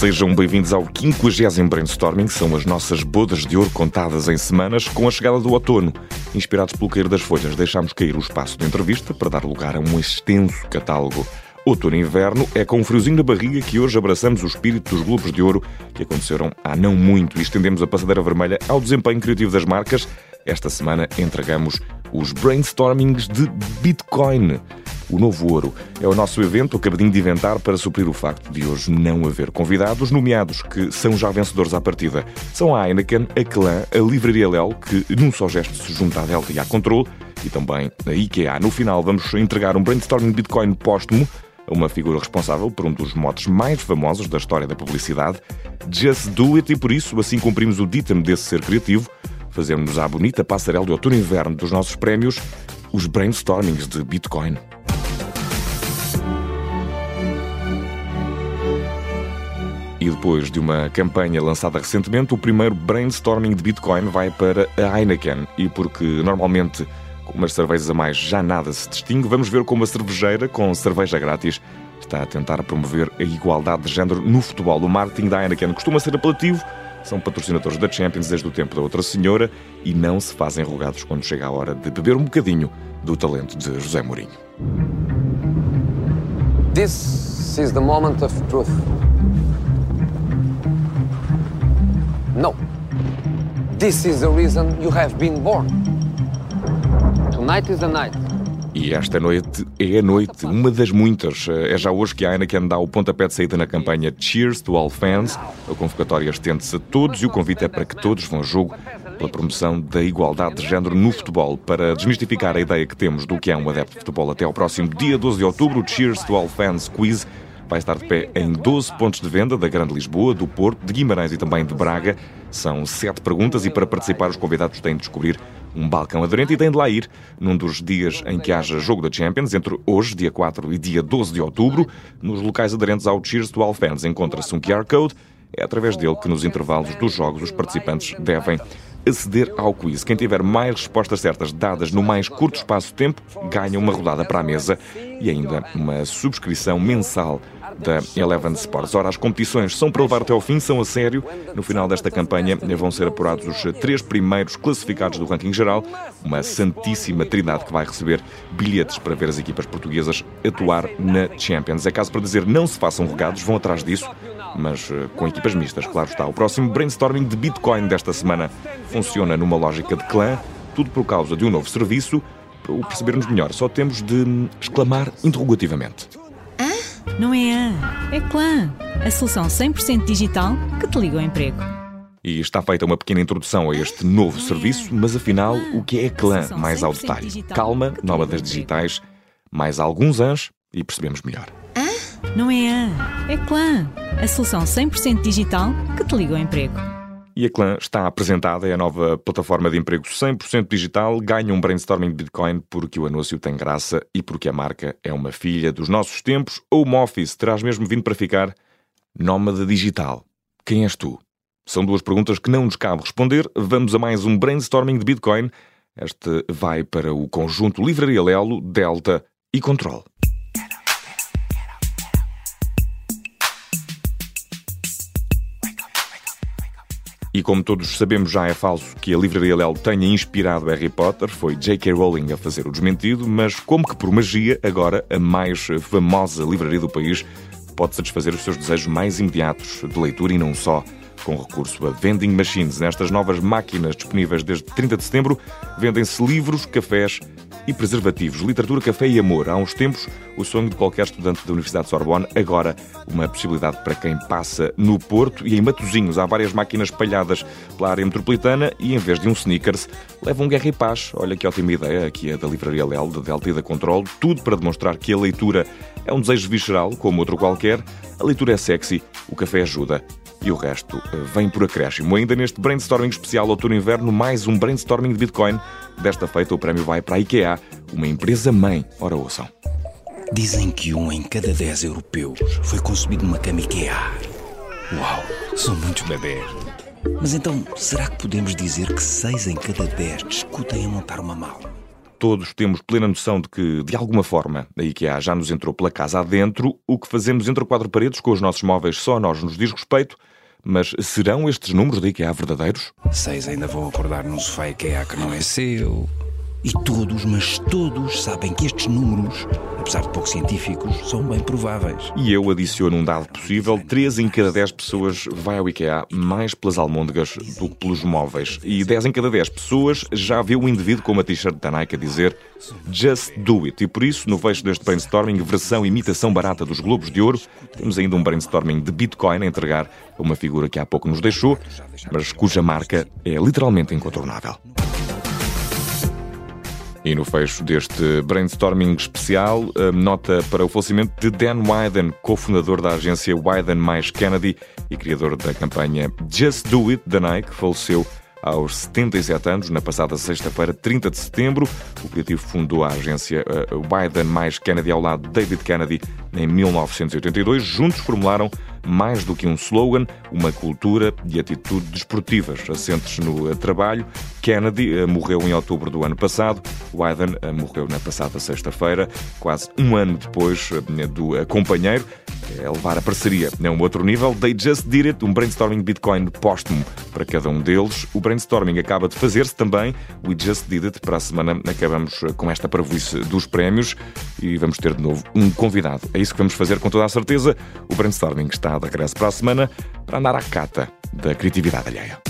Sejam bem-vindos ao 50 Brainstorming. São as nossas bodas de ouro contadas em semanas com a chegada do outono. Inspirados pelo cair das folhas, deixámos cair o espaço de entrevista para dar lugar a um extenso catálogo. Outono e inverno é com um friozinho na barriga que hoje abraçamos o espírito dos Globos de Ouro que aconteceram há não muito e estendemos a passadeira vermelha ao desempenho criativo das marcas. Esta semana entregamos os brainstormings de Bitcoin. O Novo Ouro é o nosso evento acabadinho de inventar para suprir o facto de hoje não haver convidados, nomeados que são já vencedores à partida. São a Heineken, a Clã, a Livraria Léo, que num só gesto se junta à Delta e à Control, e também a IKEA. No final vamos entregar um brainstorming Bitcoin póstumo uma figura responsável por um dos motes mais famosos da história da publicidade, Just Do It, e por isso, assim cumprimos o ditame desse ser criativo, fazemos-nos à bonita passarela de outono e inverno dos nossos prémios, os brainstormings de Bitcoin. E depois de uma campanha lançada recentemente, o primeiro brainstorming de Bitcoin vai para a Heineken. E porque normalmente com umas cervejas a mais já nada se distingue, vamos ver como a cervejeira, com cerveja grátis, está a tentar promover a igualdade de género no futebol. O marketing da Heineken costuma ser apelativo, são patrocinadores da Champions desde o tempo da outra senhora e não se fazem rogados quando chega a hora de beber um bocadinho do talento de José Mourinho. This is the moment of truth. No. This is the reason you have been born. Tonight is the night. E esta noite é a noite, uma das muitas. É já hoje que a Heineken dá o pontapé de saída na campanha Cheers to All Fans. A convocatória estende-se a todos e o convite é para que todos vão a jogo pela promoção da igualdade de género no futebol. Para desmistificar a ideia que temos do que é um adepto de futebol até ao próximo dia 12 de outubro, Cheers to All Fans Quiz vai estar de pé em 12 pontos de venda da Grande Lisboa, do Porto, de Guimarães e também de Braga. São sete perguntas e para participar os convidados têm de descobrir um balcão aderente e têm de lá ir num dos dias em que haja jogo da Champions, entre hoje, dia 4 e dia 12 de outubro. Nos locais aderentes ao Cheers to All Fans encontra-se um QR Code. É através dele que nos intervalos dos jogos os participantes devem aceder ao quiz. Quem tiver mais respostas certas dadas no mais curto espaço de tempo ganha uma rodada para a mesa e ainda uma subscrição mensal da Eleven Sports. Ora, as competições são para levar até ao fim, são a sério. No final desta campanha vão ser apurados os três primeiros classificados do ranking geral, uma santíssima trindade que vai receber bilhetes para ver as equipas portuguesas atuar na Champions. É caso para dizer, não se façam regados, vão atrás disso, mas eh, com equipas mistas, claro está. O próximo brainstorming de Bitcoin desta semana funciona numa lógica de clã, tudo por causa de um novo serviço. Para o percebermos melhor, só temos de exclamar interrogativamente. Não é a, é Clã, a solução 100% digital que te liga ao emprego. E está feita uma pequena introdução a este novo serviço, mas afinal, o que é Clã mais ao detalhe? Calma, nómadas digitais, mais alguns anos e percebemos melhor. Não é a, é Clã, a solução 100% digital que te liga ao emprego. E a Clã está apresentada, é a nova plataforma de emprego 100% digital, ganha um brainstorming de Bitcoin porque o anúncio tem graça e porque a marca é uma filha dos nossos tempos. Home Office terás mesmo vindo para ficar nómada digital. Quem és tu? São duas perguntas que não nos cabe responder. Vamos a mais um brainstorming de Bitcoin. Este vai para o conjunto Livraria Lelo, Delta e Control. E como todos sabemos, já é falso que a livraria Lelo tenha inspirado Harry Potter, foi J.K. Rowling a fazer o desmentido, mas como que por magia, agora a mais famosa livraria do país pode satisfazer os seus desejos mais imediatos de leitura e não só com recurso a vending machines. Nestas novas máquinas disponíveis desde 30 de setembro, vendem-se livros, cafés e preservativos. Literatura, café e amor. Há uns tempos, o sonho de qualquer estudante da Universidade de Sorbonne. Agora, uma possibilidade para quem passa no Porto e em Matozinhos. Há várias máquinas espalhadas pela área metropolitana e, em vez de um sneakers, levam um guerra e paz. Olha que ótima ideia. Aqui é da Livraria Lel, da Delta e da Control. Tudo para demonstrar que a leitura é um desejo visceral, como outro qualquer. A leitura é sexy, o café ajuda e o resto eh, vem por acréscimo. Ainda neste brainstorming especial outono-inverno, mais um brainstorming de Bitcoin. Desta feita, o prémio vai para a IKEA, uma empresa mãe. Ora, ouçam. Dizem que um em cada dez europeus foi consumido numa cama IKEA. Uau, são muitos bebés. Mas então, será que podemos dizer que seis em cada dez discutem a montar uma mala? todos temos plena noção de que, de alguma forma, a IKEA já nos entrou pela casa adentro. O que fazemos entre quatro paredes com os nossos móveis só a nós nos diz respeito. Mas serão estes números da IKEA verdadeiros? Seis ainda vão acordar num sofá IKEA que não é seu. E todos, mas todos, sabem que estes números, apesar de pouco científicos, são bem prováveis. E eu adiciono um dado possível: 3 em cada 10 pessoas vai ao IKEA mais pelas almôndegas do que pelos móveis. E 10 em cada 10 pessoas já vê o indivíduo com uma t-shirt da Nike a dizer Just do it. E por isso, no fecho deste brainstorming, versão imitação barata dos Globos de Ouro, temos ainda um brainstorming de Bitcoin a entregar a uma figura que há pouco nos deixou, mas cuja marca é literalmente incontornável. E no fecho deste brainstorming especial, nota para o falecimento de Dan Wyden, cofundador da agência Wyden mais Kennedy e criador da campanha Just Do It da Nike, faleceu aos 77 anos, na passada sexta-feira, 30 de setembro. O criativo fundou a agência uh, Biden mais Kennedy ao lado de David Kennedy em 1982. Juntos formularam mais do que um slogan, uma cultura e atitude desportivas assentes no uh, trabalho. Kennedy uh, morreu em outubro do ano passado, Biden morreu na passada sexta-feira, quase um ano depois do companheiro é levar a parceria a um outro nível. They Just Did It, um brainstorming Bitcoin póstumo para cada um deles. O brainstorming acaba de fazer-se também. We Just Did It. Para a semana acabamos com esta parvoíce dos prémios e vamos ter de novo um convidado. É isso que vamos fazer com toda a certeza. O brainstorming está de regresso para a semana para andar à cata da criatividade alheia.